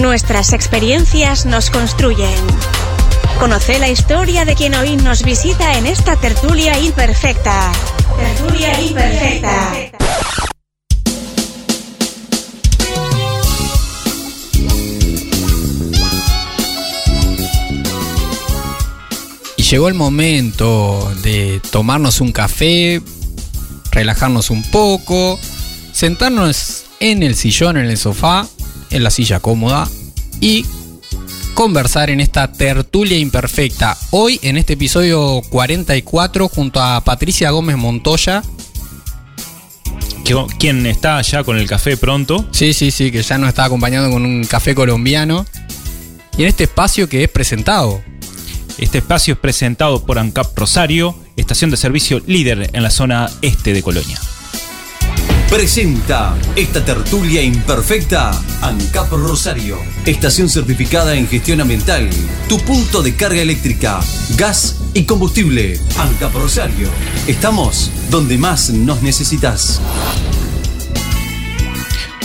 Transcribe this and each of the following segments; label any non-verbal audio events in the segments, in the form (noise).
Nuestras experiencias nos construyen. Conoce la historia de quien hoy nos visita en esta tertulia imperfecta. Tertulia imperfecta. Y llegó el momento de tomarnos un café, relajarnos un poco, sentarnos en el sillón, en el sofá, en la silla cómoda y conversar en esta tertulia imperfecta. Hoy en este episodio 44 junto a Patricia Gómez Montoya. Quien está ya con el café pronto. Sí, sí, sí, que ya nos está acompañando con un café colombiano. Y en este espacio que es presentado. Este espacio es presentado por ANCAP Rosario, estación de servicio líder en la zona este de Colonia. Presenta esta tertulia imperfecta ANCAP Rosario, estación certificada en gestión ambiental, tu punto de carga eléctrica, gas y combustible. ANCAP Rosario, estamos donde más nos necesitas.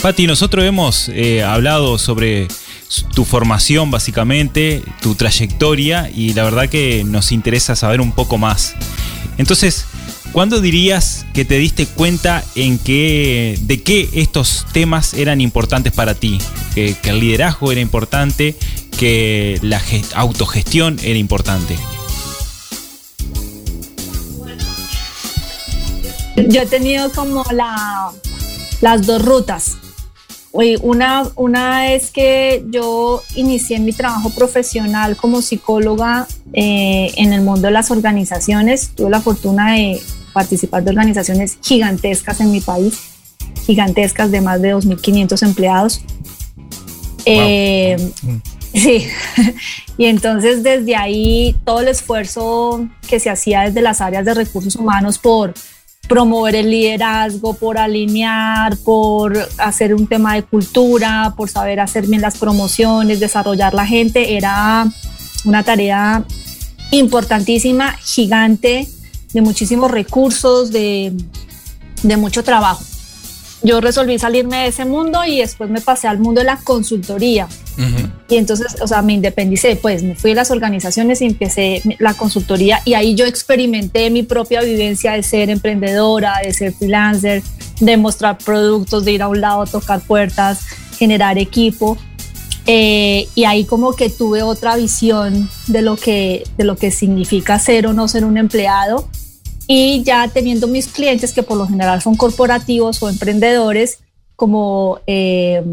Pati, nosotros hemos eh, hablado sobre tu formación básicamente, tu trayectoria y la verdad que nos interesa saber un poco más. Entonces, ¿Cuándo dirías que te diste cuenta en que, de qué estos temas eran importantes para ti? Que, el liderazgo era importante, que la autogestión era importante. Yo he tenido como la, las dos rutas. Una, una es que yo inicié mi trabajo profesional como psicóloga eh, en el mundo de las organizaciones. Tuve la fortuna de participar de organizaciones gigantescas en mi país, gigantescas de más de 2.500 empleados. Eh, sí, (laughs) y entonces desde ahí todo el esfuerzo que se hacía desde las áreas de recursos humanos por promover el liderazgo, por alinear, por hacer un tema de cultura, por saber hacer bien las promociones, desarrollar la gente, era una tarea importantísima, gigante, de muchísimos recursos, de, mucho trabajo. Yo resolví salirme de ese mundo y después me pasé al mundo de la consultoría. Y entonces, o sea, me independicé, pues me fui a las organizaciones y empecé la consultoría y ahí yo experimenté mi propia vivencia de ser emprendedora, de ser freelancer, de mostrar productos, de ir a un lado, tocar puertas, generar equipo. Eh, y ahí como que tuve otra visión de lo que, de lo que significa ser o no ser un empleado y ya teniendo mis clientes que por lo general son corporativos o emprendedores, como eh,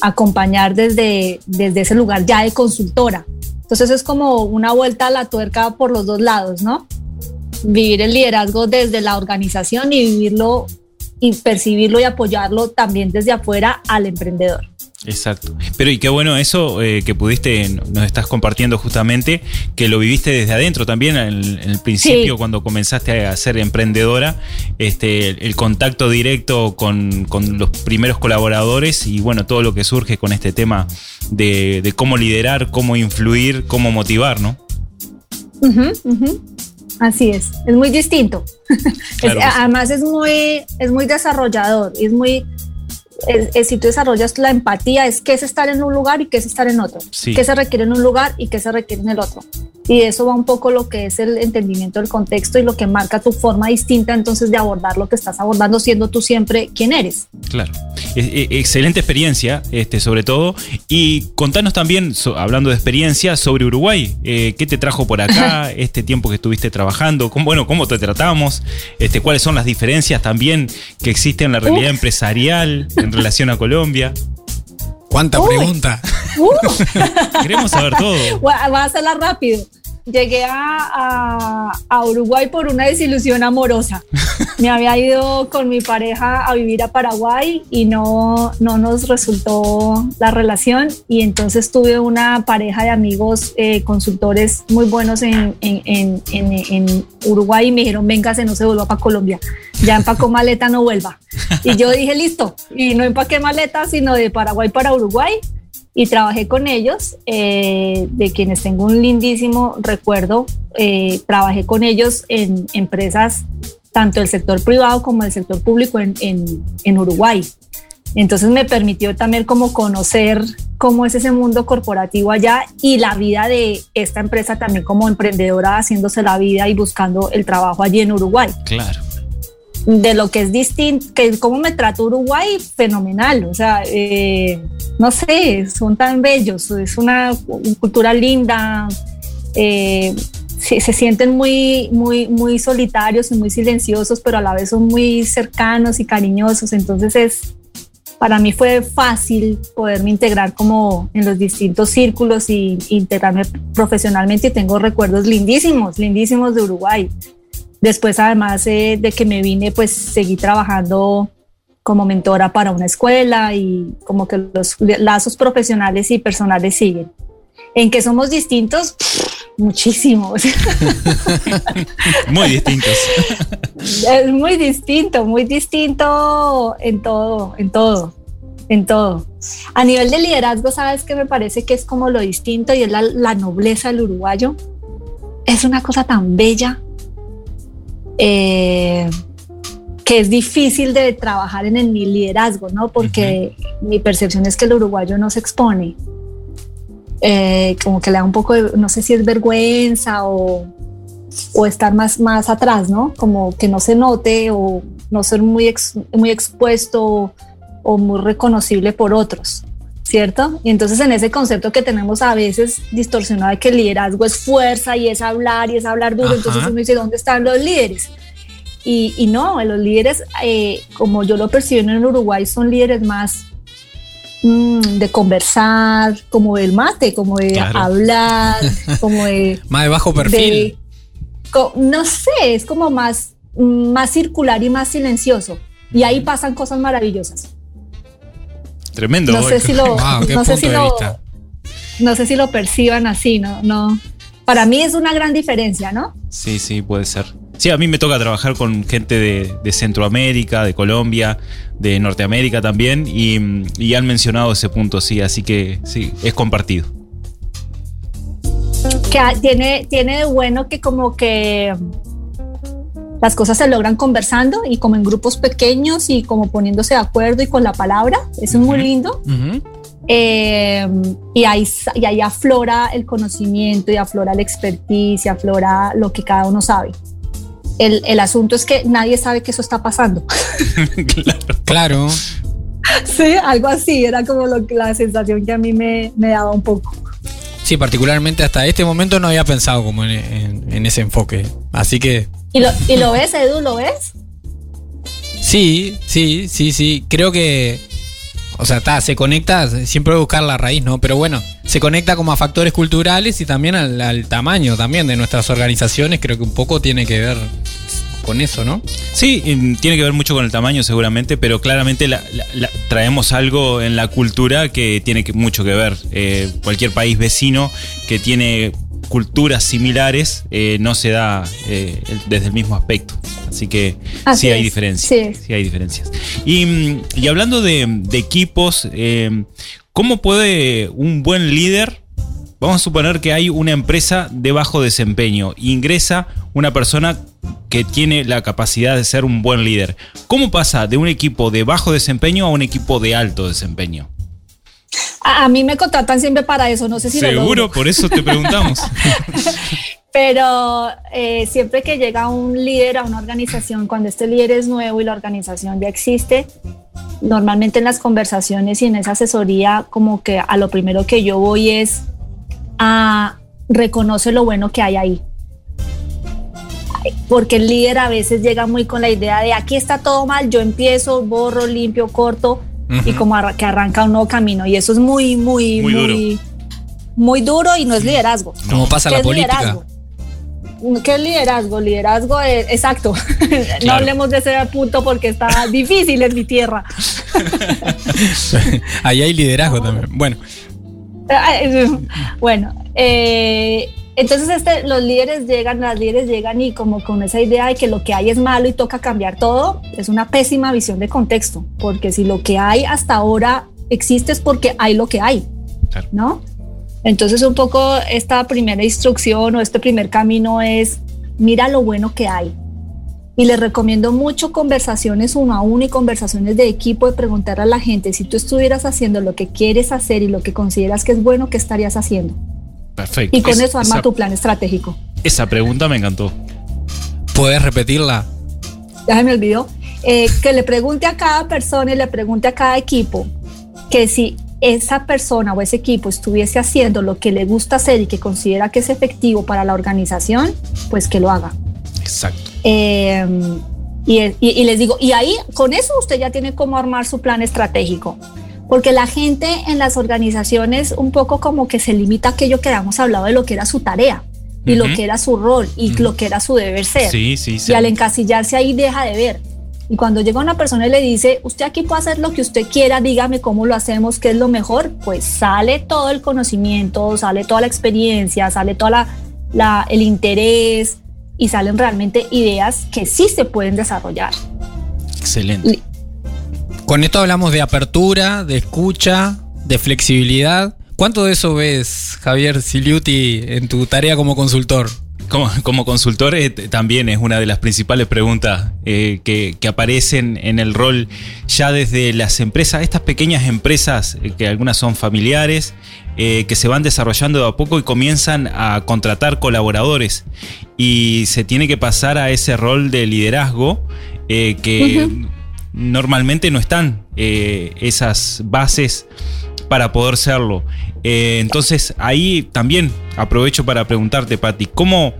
acompañar desde, desde ese lugar ya de consultora. Entonces es como una vuelta a la tuerca por los dos lados, ¿no? Vivir el liderazgo desde la organización y vivirlo y percibirlo y apoyarlo también desde afuera al emprendedor. Exacto. Pero y qué bueno eso eh, que pudiste, nos estás compartiendo justamente, que lo viviste desde adentro también en, el principio cuando comenzaste a ser emprendedora, este, el contacto directo con, los primeros colaboradores y bueno, todo lo que surge con este tema de, cómo liderar, cómo influir, cómo motivar, ¿no? Así es, es muy distinto. (laughs) además es muy, es muy desarrollador, es muy es, si tú desarrollas la empatía, es qué es estar en un lugar y qué es estar en otro. Qué se requiere en un lugar y qué se requiere en el otro. Y eso va un poco lo que es el entendimiento del contexto y lo que marca tu forma distinta entonces de abordar lo que estás abordando, siendo tú siempre quien eres. Claro. excelente experiencia, este, sobre todo. Y contanos también, hablando de experiencia, sobre Uruguay. Eh, ¿Qué te trajo por acá (laughs) este tiempo que estuviste trabajando? ¿Cómo, bueno, ¿cómo te tratamos? Este, ¿Cuáles son las diferencias también que existen en la realidad empresarial? en relación a Colombia. ¿Cuánta pregunta? Uh. (laughs) Queremos saber todo. (laughs) Va a hacerla rápido llegué a, Uruguay por una desilusión amorosa. Me había ido con mi pareja a vivir a Paraguay y no, no nos resultó la relación y entonces tuve una pareja de amigos eh, consultores muy buenos en, en, Uruguay y me dijeron, véngase, no se vuelva para Colombia. Ya empacó maleta, no vuelva. Y yo dije, listo. Y no empaqué maleta, sino de Paraguay para Uruguay y trabajé con ellos, eh, de quienes tengo un lindísimo recuerdo. Eh, trabajé con ellos en empresas tanto del sector privado como del sector público en, en, Uruguay. Entonces me permitió también como conocer cómo es ese mundo corporativo allá y la vida de esta empresa también como emprendedora haciéndose la vida y buscando el trabajo allí en Uruguay. Claro. De lo que es distinto, que cómo me trató Uruguay, fenomenal. O sea, eh, no sé, son tan bellos, es una cultura linda. Eh, se, sienten muy, muy, muy solitarios y muy silenciosos, pero a la vez son muy cercanos y cariñosos. Entonces es, para mí fue fácil poderme integrar como en los distintos círculos y integrarme profesionalmente y tengo recuerdos lindísimos, lindísimos de Uruguay. Después, además eh, de que me vine, pues seguí trabajando como mentora para una escuela y como que los lazos profesionales y personales siguen. En que somos distintos, muchísimos. (laughs) muy distintos. (laughs) Es muy distinto, muy distinto en todo, en todo, en todo. A nivel de liderazgo, ¿sabes qué me parece que es como lo distinto y es la, la nobleza del uruguayo? Es una cosa tan bella eh, que es difícil de trabajar en el liderazgo, ¿no? Porque uh -huh. mi percepción es que el uruguayo no se expone. Eh, como que le da un poco de, no sé si es vergüenza o, o estar más, más atrás, ¿no? Como que no se note o no ser muy, ex, muy expuesto o muy reconocible por otros, ¿cierto? Y entonces en ese concepto que tenemos a veces distorsionado de que el liderazgo es fuerza y es hablar y es hablar duro, Ajá. entonces uno dice, ¿dónde están los líderes? Y, y no, los líderes, eh, como yo lo percibo en Uruguay, son líderes más mm, de conversar, como del mate, como de claro. hablar, (laughs) como de... más de bajo perfil. De, no sé, es como más, más circular y más silencioso. Y ahí pasan cosas maravillosas. Tremendo. No sé si lo, wow, no sé si lo, no sé si lo perciban así, no, no. Para mí es una gran diferencia, ¿no? Sí, sí, puede ser. Sí, a mí me toca trabajar con gente de, de Centroamérica, de Colombia, de Norteamérica también, y, y, han mencionado ese punto, sí, así que sí, es compartido. Que tiene, tiene de bueno que como que las cosas se logran conversando y como en grupos pequeños y como poniéndose de acuerdo y con la palabra, eso uh -huh. es muy lindo. Uh -huh. eh, y, ahí, y ahí aflora el conocimiento y aflora la expertise y aflora lo que cada uno sabe. El, el, asunto es que nadie sabe que eso está pasando. (laughs) claro. (laughs) Sí, algo así, era como lo, la sensación que a mí me, me, daba un poco. Sí, particularmente hasta este momento no había pensado como en, en, en ese enfoque. Así que. ¿Y lo, ¿Y lo ves, Edu? ¿Lo ves? Sí, sí, sí, sí. Creo que. O sea, está, se conecta, siempre voy a buscar la raíz, ¿no? Pero bueno, se conecta como a factores culturales y también al, al tamaño también de nuestras organizaciones. Creo que un poco tiene que ver con eso, ¿no? Sí, tiene que ver mucho con el tamaño seguramente, pero claramente la, la, la, traemos algo en la cultura que tiene que, mucho que ver. Eh, cualquier país vecino que tiene culturas similares eh, no se da eh, desde el mismo aspecto. Así que Así sí hay diferencias. Sí. sí. hay diferencias. Y, y hablando de, de equipos, eh, ¿cómo puede un buen líder Vamos a suponer que hay una empresa de bajo desempeño. Ingresa una persona que tiene la capacidad de ser un buen líder. ¿Cómo pasa de un equipo de bajo desempeño a un equipo de alto desempeño? A, a mí me contratan siempre para eso, no sé si Seguro, lo por eso te preguntamos. (laughs) Pero eh, siempre que llega un líder a una organización, cuando este líder es nuevo y la organización ya existe, normalmente en las conversaciones y en esa asesoría, como que a lo primero que yo voy es a reconoce lo bueno que hay ahí. Porque el líder a veces llega muy con la idea de aquí está todo mal, yo empiezo, borro, limpio, corto uh -huh. y como que arranca un nuevo camino. Y eso es muy, muy, muy, muy duro, muy duro y no es liderazgo. Como pasa la política. Liderazgo? ¿Qué es liderazgo? Liderazgo es, exacto. (laughs) Claro. no hablemos de ese punto porque está (laughs) difícil en mi tierra. Ahí hay liderazgo también. Bueno. (laughs) Bueno, eh, entonces este, los líderes llegan, las líderes llegan y como con esa idea de que lo que hay es malo y toca cambiar todo, es una pésima visión de contexto, porque si lo que hay hasta ahora existe es porque hay lo que hay, claro. ¿no? Entonces un poco esta primera instrucción o este primer camino es, mira lo bueno que hay Y les recomiendo mucho conversaciones uno a uno y conversaciones de equipo de preguntar a la gente si tú estuvieras haciendo lo que quieres hacer y lo que consideras que es bueno, ¿qué estarías haciendo? Perfecto. Y con eso arma tu plan estratégico. Esa pregunta me encantó. ¿Puedes repetirla? Ya se me olvidó. Eh, que le pregunte a cada persona y le pregunte a cada equipo que si esa persona o ese equipo estuviese haciendo lo que le gusta hacer y que considera que es efectivo para la organización, pues que lo haga. Exacto. Eh, y, les digo, y ahí con eso usted ya tiene cómo armar su plan estratégico. Porque la gente en las organizaciones un poco como que se limita a aquello que habíamos hablado de lo que era su tarea y lo que era su rol y lo que era su deber ser. Sí, sí, sí. Y al encasillarse ahí deja de ver. Y cuando llega una persona y le dice, usted aquí puede hacer lo que usted quiera, dígame cómo lo hacemos, qué es lo mejor, pues sale todo el conocimiento, sale toda la experiencia, sale todo la, el interés y salen realmente ideas que sí se pueden desarrollar. Excelente. Con esto hablamos de apertura, de escucha, de flexibilidad. ¿Cuánto de eso ves, Javier Siliuti, en tu tarea como consultor? Como, consultor eh, también es una de las principales preguntas eh, que, aparecen en el rol ya desde las empresas, estas pequeñas empresas eh, que algunas son familiares, que se van desarrollando de a poco y comienzan a contratar colaboradores y se tiene que pasar a ese rol de liderazgo que normalmente no están esas bases para poder serlo. Eh, entonces ahí también aprovecho para preguntarte, Patti, ¿cómo,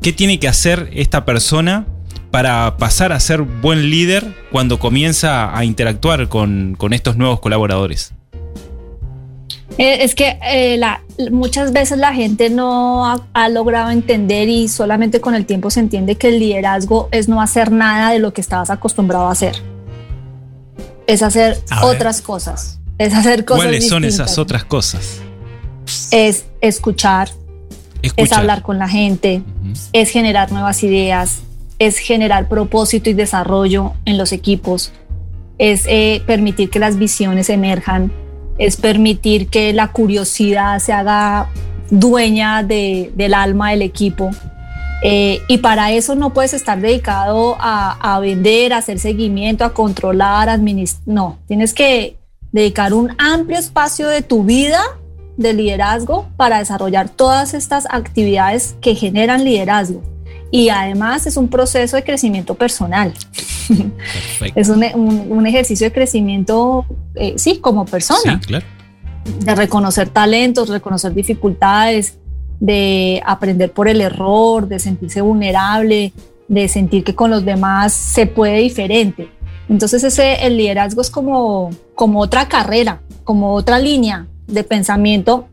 ¿qué tiene que hacer esta persona para pasar a ser buen líder cuando comienza a interactuar con, estos nuevos colaboradores? Eh, es que eh, muchas veces la gente no ha, logrado entender y solamente con el tiempo se entiende que el liderazgo es no hacer nada de lo que estabas acostumbrado a hacer. Es hacer otras cosas es hacer cosas. ¿Cuáles son esas otras cosas? Es escuchar, es hablar con la gente, es generar nuevas ideas, es generar propósito y desarrollo en los equipos, es eh, permitir que las visiones emerjan, es permitir que la curiosidad se haga dueña del alma del equipo. Eh, y para eso no puedes estar dedicado a, a vender, a hacer seguimiento, a controlar, a administrar. No, tienes que dedicar un amplio espacio de tu vida de liderazgo para desarrollar todas estas actividades que generan liderazgo. Y además es un proceso de crecimiento personal. (laughs) es un, ejercicio de crecimiento, eh, sí, como persona. Sí, claro. De reconocer talentos, reconocer dificultades, de aprender por el error, de sentirse vulnerable, de sentir que con los demás se puede diferente. Entonces ese, el liderazgo es como, como otra carrera, como otra línea de pensamiento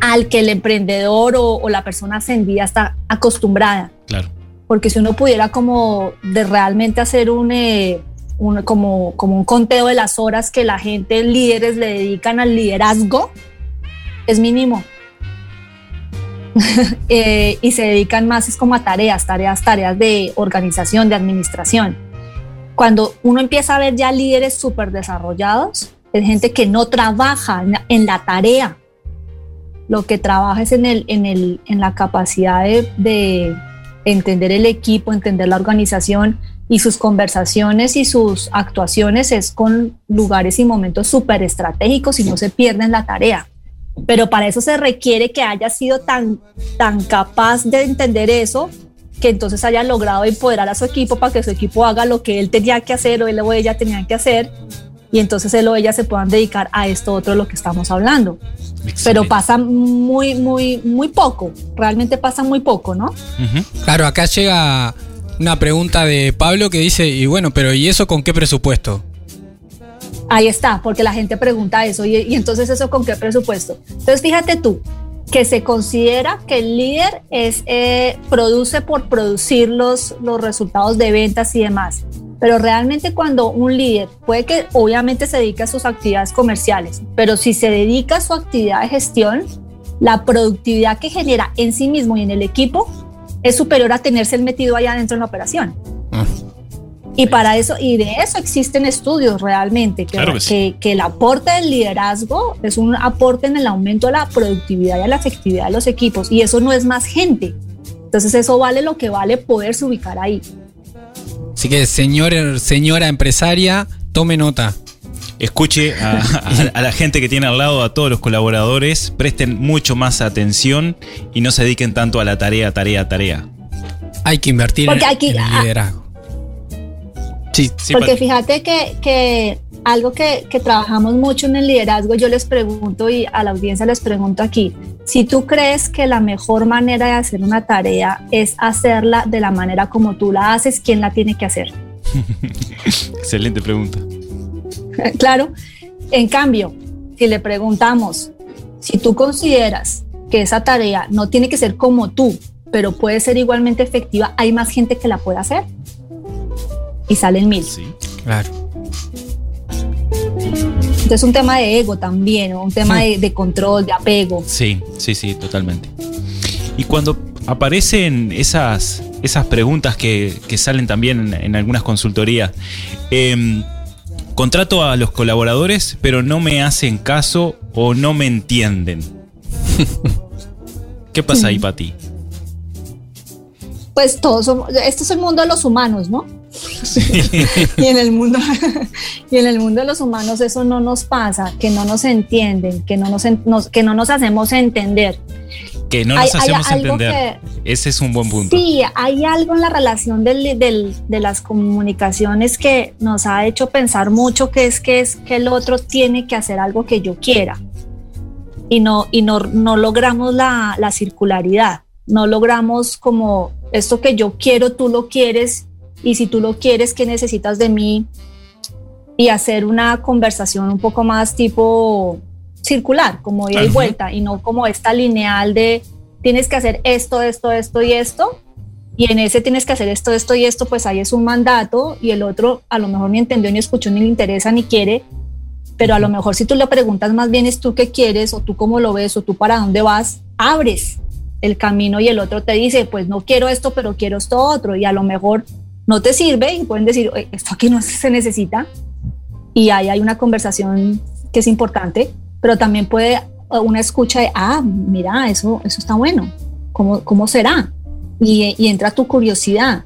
al que el emprendedor o, la persona ascendida está acostumbrada. Claro. Porque si uno pudiera como de realmente hacer un, eh, como, como un conteo de las horas que la gente, líderes le dedican al liderazgo, es mínimo. (laughs) Eh, y se dedican más es como a tareas, tareas, tareas de organización, de administración cuando uno empieza a ver ya líderes súper desarrollados, es gente que no trabaja en la tarea, lo que trabaja es en, el, en, el, en la capacidad de, entender el equipo, entender la organización y sus conversaciones y sus actuaciones es con lugares y momentos súper estratégicos y no se pierden la tarea. Pero para eso se requiere que haya sido tan, tan capaz de entender eso que entonces haya logrado empoderar a su equipo para que su equipo haga lo que él tenía que hacer o él o ella tenían que hacer y entonces él o ella se puedan dedicar a esto otro de lo que estamos hablando. Pero pasa muy, muy, muy poco, realmente pasa muy poco, ¿no? Claro, acá llega una pregunta de Pablo que dice, y bueno, pero ¿y eso con qué presupuesto? Ahí está, porque la gente pregunta eso, y, entonces eso con qué presupuesto. Entonces fíjate tú, que se considera que el líder es, eh, produce por producir los, los resultados de ventas y demás. Pero realmente cuando un líder puede que obviamente se dedique a sus actividades comerciales, pero si se dedica a su actividad de gestión, la productividad que genera en sí mismo y en el equipo es superior a tenerse metido allá dentro en la operación. Y para eso, y de eso existen estudios realmente, que, que, el aporte del liderazgo es un aporte en el aumento de la productividad y la efectividad de los equipos, y eso no es más gente. Entonces eso vale lo que vale poderse ubicar ahí. Así que, señor, señora empresaria, tome nota. Escuche a, a- (laughs) a la gente que tiene al lado, a todos los colaboradores, presten mucho más atención y no se dediquen tanto a la tarea, tarea, tarea. Hay que invertir Porque en, en el ah. liderazgo. Sí, Sí, Porque fíjate que, que algo que, que trabajamos mucho en el liderazgo, yo les pregunto y a la audiencia les pregunto aquí, si tú crees que la mejor manera de hacer una tarea es hacerla de la manera como tú la haces, ¿quién la tiene que hacer? (laughs) Excelente pregunta. (laughs) claro. En cambio, si le preguntamos, si tú consideras que esa tarea no tiene que ser como tú, pero puede ser igualmente efectiva, hay más gente que la puede hacer. Y salen mil. Sí. claro. Entonces es un tema de ego también, ¿no? un tema de, de control, de apego. Sí, sí, sí, totalmente. Y cuando aparecen esas, esas preguntas que, que salen también en, en algunas consultorías, em, contrato a los colaboradores, pero no me hacen caso o no me entienden. (laughs) ¿Qué pasa ahí, Pati? Pues todos somos, este es el mundo de los humanos, ¿no? (laughs) y en el mundo (laughs) y en el mundo de los humanos eso no nos pasa, que no nos entienden, que no nos, nos- que no nos hacemos entender. Que no Hay- nos hay hacemos algo entender. Ese es un buen punto. Sí, hay algo en la relación del- del- de las comunicaciones que nos ha hecho pensar mucho que es que es que el otro tiene que hacer algo que yo quiera y no, y no, no logramos la, la circularidad, no logramos como esto que yo quiero, tú lo quieres y si tú lo quieres, ¿qué necesitas de mí? Y hacer una conversación un poco más tipo circular, como ida y vuelta y no como esta lineal de tienes que hacer esto, esto, esto y esto. Y en ese tienes que hacer esto, esto y esto, pues ahí es un mandato y el otro a lo mejor ni entendió, ni escuchó, ni le interesa, ni quiere. Pero a lo mejor si tú le preguntas más bien es tú qué quieres o tú cómo lo ves o tú para dónde vas, abres el camino y el otro te dice, pues no quiero esto, pero quiero esto otro. Y a lo mejor no te sirve y pueden decir, "Oye, esto aquí no se necesita. Y ahí hay una conversación que es importante, pero también puede eh, una escucha de, ah, mira, eso, eso está bueno, ¿cómo, cómo será? Y, y entra tu curiosidad.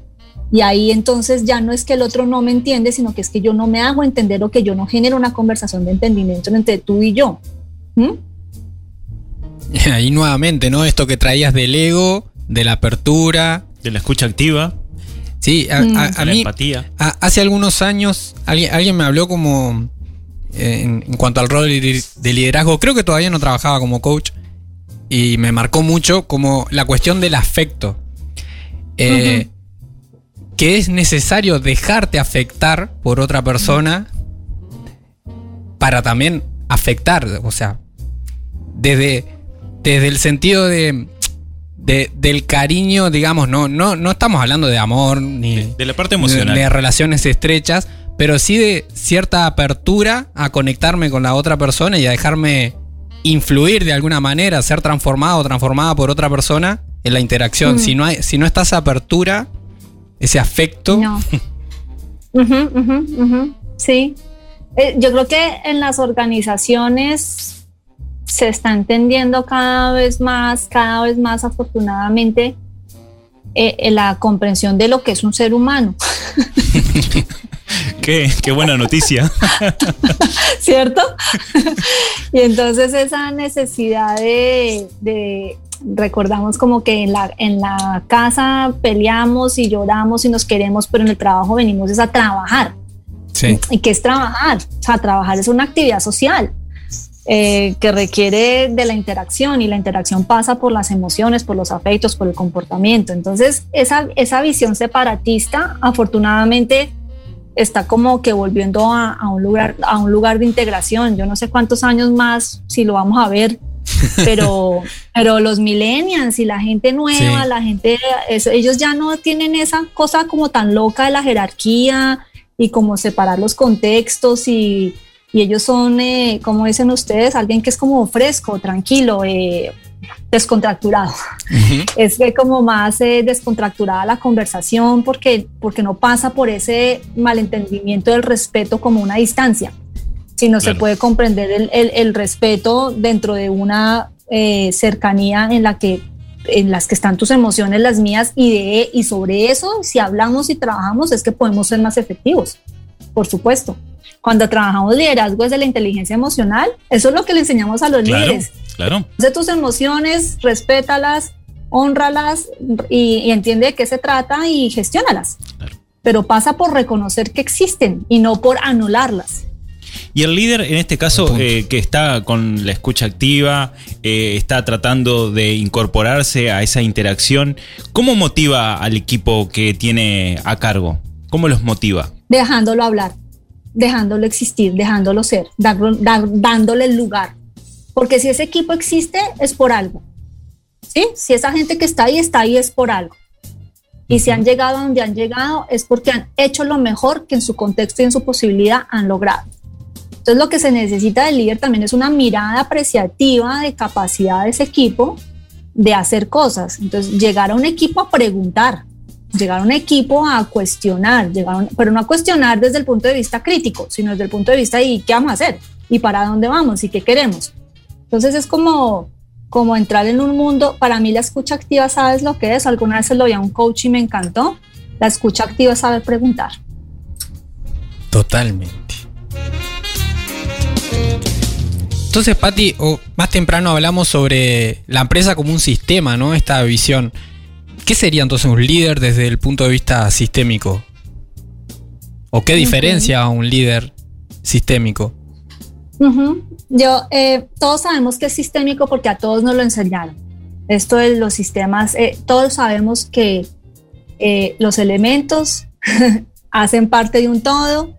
Y ahí entonces ya no es que el otro no me entiende, sino que es que yo no me hago entender o que yo no genero una conversación de entendimiento entre tú y yo. ¿Mm? Y (laughs) ahí nuevamente, ¿no? Esto que traías del ego, de la apertura. De la escucha activa, Sí, a, Mm. a- a de la mí empatía. a- hace algunos años alguien, alguien me habló como eh, en, en cuanto al rol de de liderazgo. Creo que todavía no trabajaba como coach y me marcó mucho como la cuestión del afecto. Eh, Que es necesario dejarte afectar por otra persona para también afectar. O sea, desde, desde el sentido de, de- del cariño, digamos, no, no, no estamos hablando de amor ni De, de la parte emocional. de, de relaciones estrechas, pero sí de cierta apertura a conectarme con la otra persona y a dejarme influir de alguna manera, ser transformado o transformada por otra persona en la interacción. Mm. Si, no hay, si no está esa apertura, ese afecto, No. (laughs) Sí. Eh, yo creo que en las organizaciones se está entendiendo cada vez más, cada vez más afortunadamente, eh, eh, la comprensión de lo que es un ser humano, (laughs) Qué, qué buena noticia. (laughs) ¿cierto? y entonces esa necesidad de, de- recordamos como que en la, en la casa peleamos y lloramos y nos queremos, pero en el trabajo venimos es a trabajar. sí. ¿Y qué es trabajar? O sea, trabajar es una actividad social eh, que requiere de la interacción y la interacción pasa por las emociones, por los afectos, por el comportamiento. Entonces, esa, esa visión separatista, afortunadamente, está como que volviendo a, a un lugar, a un lugar de integración. Yo no sé cuántos años más, si lo vamos a ver, (laughs) pero, pero los millennials y la gente nueva, Sí. la gente, eso, ellos ya no tienen esa cosa como tan loca de la jerarquía y como separar los contextos y, y ellos son, eh, como dicen ustedes, alguien que es como fresco, tranquilo, eh, descontracturado. Es que como más eh, descontracturada la conversación porque, porque no pasa por ese malentendimiento del respeto como una distancia, sino se puede comprender el, el- el respeto dentro de una eh, cercanía en la que en las que están tus emociones, las mías, y, de, y sobre eso, si hablamos y trabajamos, es que podemos ser más efectivos, por supuesto. Cuando trabajamos liderazgo desde la inteligencia emocional, eso es lo que le enseñamos a los líderes. Claro. De tus emociones, respétalas, honralas y, y, entiende de qué se trata y gestiónalas. Claro. Pero pasa por reconocer que existen y no por anularlas. Y el líder, en este caso, eh, que está con la escucha activa, eh, está tratando de incorporarse a esa interacción, ¿cómo motiva al equipo que tiene a cargo? ¿Cómo los motiva? Dejándolo hablar, dejándolo existir, dejándolo ser, dándole el lugar. Porque si ese equipo existe, es por algo. ¿Sí? Si esa gente que está ahí está ahí, es por algo. Y si han llegado a donde han llegado, es porque han hecho lo mejor que en su contexto y en su posibilidad han logrado. Entonces lo que se necesita del líder también es una mirada apreciativa de capacidad de ese equipo de hacer cosas. Entonces llegar a un equipo a preguntar, llegar un equipo a cuestionar, pero no a cuestionar desde el punto de vista crítico, sino desde el punto de vista de qué vamos a hacer y para dónde vamos y qué queremos. Entonces es como, como entrar en un mundo, para mí la escucha activa, ¿sabes lo que es? Alguna vez lo vi a un coach y me encantó. La escucha activa es saber preguntar. Totalmente. Entonces, Patti, más temprano hablamos sobre la empresa como un sistema, ¿no? Esta visión. ¿Qué sería entonces un líder desde el punto de vista sistémico? ¿O qué diferencia a un líder sistémico? Yo, eh, todos sabemos que es sistémico porque a todos nos lo enseñaron. Esto de los sistemas, eh, todos sabemos que eh, los elementos (laughs) hacen parte de un todo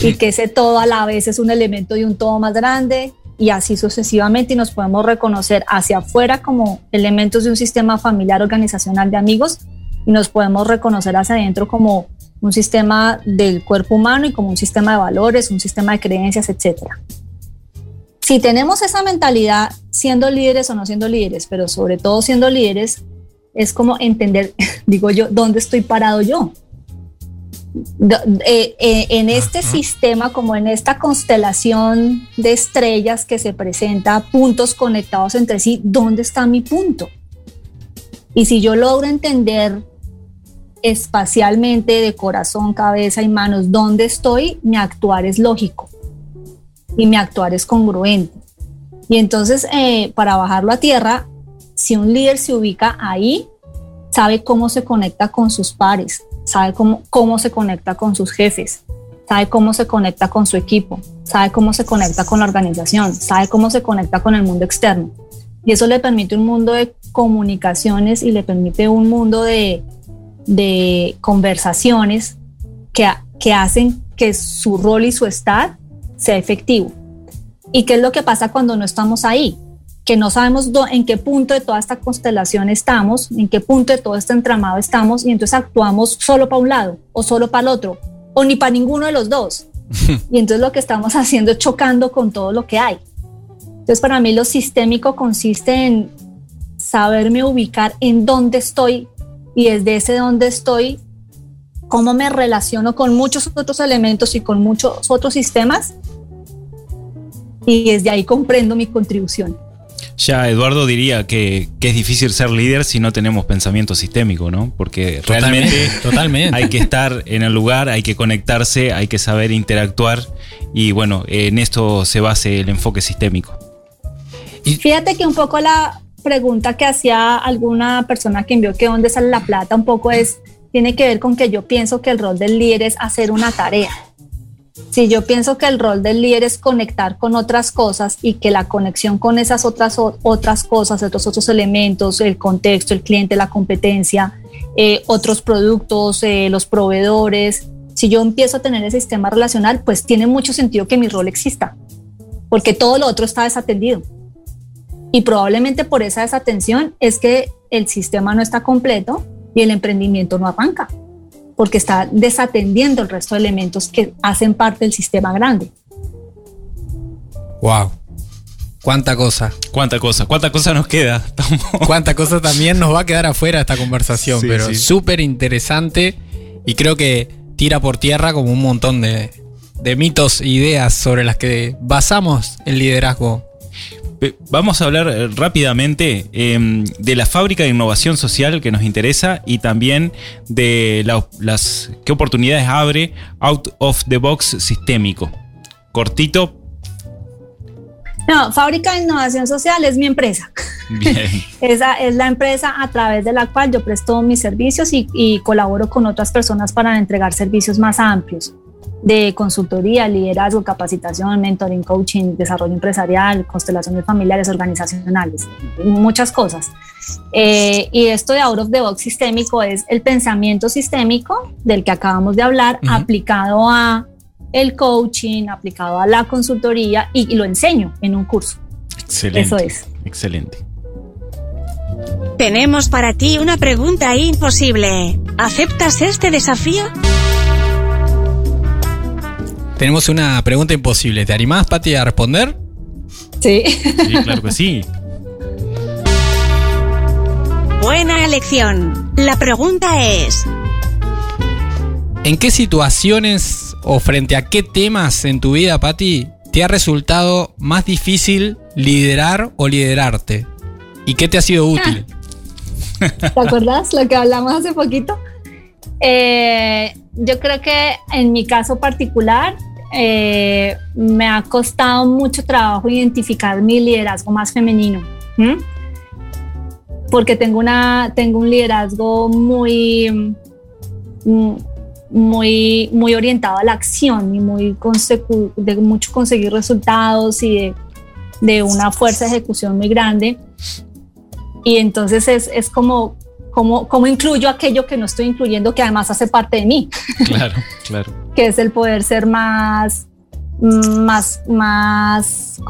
y que ese todo a la vez es un elemento de un todo más grande y así sucesivamente y nos podemos reconocer hacia afuera como elementos de un sistema familiar organizacional de amigos y nos podemos reconocer hacia adentro como un sistema del cuerpo humano y como un sistema de valores, un sistema de creencias, etc. Si tenemos esa mentalidad siendo líderes o no siendo líderes, pero sobre todo siendo líderes, es como entender, (laughs) digo yo, dónde estoy parado yo. Eh, eh, en este sistema, como en esta constelación de estrellas que se presenta, puntos conectados entre sí, ¿dónde está mi punto? Y si yo logro entender espacialmente, de corazón, cabeza y manos, dónde estoy, mi actuar es lógico y mi actuar es congruente. Y entonces, eh, para bajarlo a tierra, si un líder se ubica ahí, sabe cómo se conecta con sus pares, sabe cómo, cómo se conecta con sus jefes, sabe cómo se conecta con su equipo, sabe cómo se conecta con la organización, sabe cómo se conecta con el mundo externo. Y eso le permite un mundo de comunicaciones y le permite un mundo de, de conversaciones que, que hacen que su rol y su estar sea efectivo. ¿Y qué es lo que pasa cuando no estamos ahí? Que no sabemos en qué punto de toda esta constelación estamos, en qué punto de todo este entramado estamos, y entonces actuamos solo para un lado o solo para el otro, o ni para ninguno de los dos. (laughs) y entonces lo que estamos (laughs) haciendo es chocando con todo lo que hay. Entonces para mí lo sistémico consiste en saberme ubicar en dónde estoy y desde ese dónde estoy, cómo me relaciono con muchos otros elementos y con muchos otros sistemas. Y desde ahí comprendo mi contribución. Ya Eduardo diría que, es difícil ser líder si no tenemos pensamiento sistémico, ¿no? Porque realmente totalmente. hay que estar en el lugar, hay que conectarse, hay que saber interactuar y bueno, en esto se base el enfoque sistémico. Y Fíjate que un poco la pregunta que hacía alguna persona que envió que dónde sale la plata un poco es, tiene que ver con que yo pienso que el rol del líder es hacer una tarea si yo pienso que el rol del líder es conectar con otras cosas y que la conexión con esas otras, otras cosas, otros otros elementos, el contexto, el cliente, la competencia, eh, otros productos, eh, los proveedores, si yo empiezo a tener ese sistema relacional, pues tiene mucho sentido que mi rol exista, porque todo lo otro está desatendido. Y probablemente por esa desatención es que el sistema no está completo y el emprendimiento no arranca porque está desatendiendo el resto de elementos que hacen parte del sistema grande. Wow. Cuánta cosa. Cuánta cosa. Cuánta cosa nos queda. Cuánta cosa también nos va a quedar afuera de esta conversación, pero súper interesante y creo que tira por tierra como un montón de, de mitos e ideas sobre las que basamos el liderazgo Vamos a hablar eh, rápidamente em, de la fábrica de innovación social que nos interesa y también de las qué oportunidades abre Out of the Box Sistémico. Cortito. No, Fábrica de Innovación Social es mi empresa. Bien. (laughs) Esa es la empresa a través de la cual yo presto mis servicios y colaboro con otras personas para entregar servicios más amplios de consultoría, liderazgo, capacitación, mentoring, coaching, desarrollo empresarial, constelaciones familiares, organizacionales, muchas cosas. Eh, y esto de out of the box sistémico es el pensamiento sistémico del que acabamos de hablar, aplicado a el coaching, aplicado a la consultoría y, lo enseño en un curso. Excelente. Eso es. Excelente. Tenemos para ti una pregunta imposible. ¿Aceptas este desafío? Tenemos una pregunta imposible. ¿Te animás, Pati, a responder? Sí. Sí, claro que sí. Buena elección. La pregunta es... ¿En qué situaciones o frente a qué temas en tu vida, Pati, te ha resultado más difícil liderar o liderarte? ¿Y qué te ha sido útil? (laughs) ¿Te acordás lo que hablamos hace poquito? Eh, yo creo que en mi caso particular eh, me ha costado mucho trabajo identificar mi liderazgo más femenino. Porque tengo, una, tengo un liderazgo muy, mm, muy, muy orientado a la acción y muy de mucho conseguir resultados y de, de, una fuerza de ejecución muy grande. Y entonces es, es como, como, como incluyo aquello que no estoy incluyendo, que además hace parte de mí. (laughs) Claro, claro que es el poder ser más, más, más,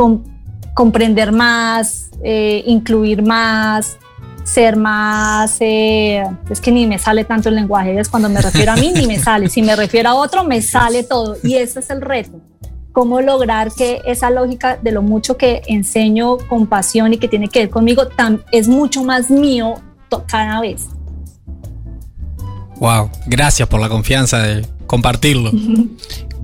comprender más, eh, incluir más, ser más, eh, es que ni me sale tanto el lenguaje, es cuando me refiero a mí ni me sale, si me refiero a otro me sale todo y ese es el reto. Cómo lograr que esa lógica de lo mucho que enseño con pasión y que tiene que ver conmigo es mucho más mío cada vez. Wow, gracias por la confianza de compartirlo. (laughs)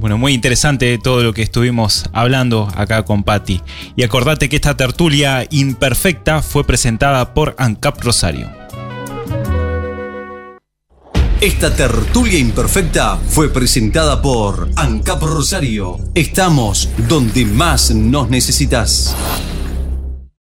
Bueno, muy interesante todo lo que estuvimos hablando acá con Patti. Y acordate que esta tertulia imperfecta fue presentada por ANCAP Rosario. Esta tertulia imperfecta fue presentada por ANCAP Rosario. Estamos donde más nos necesitas.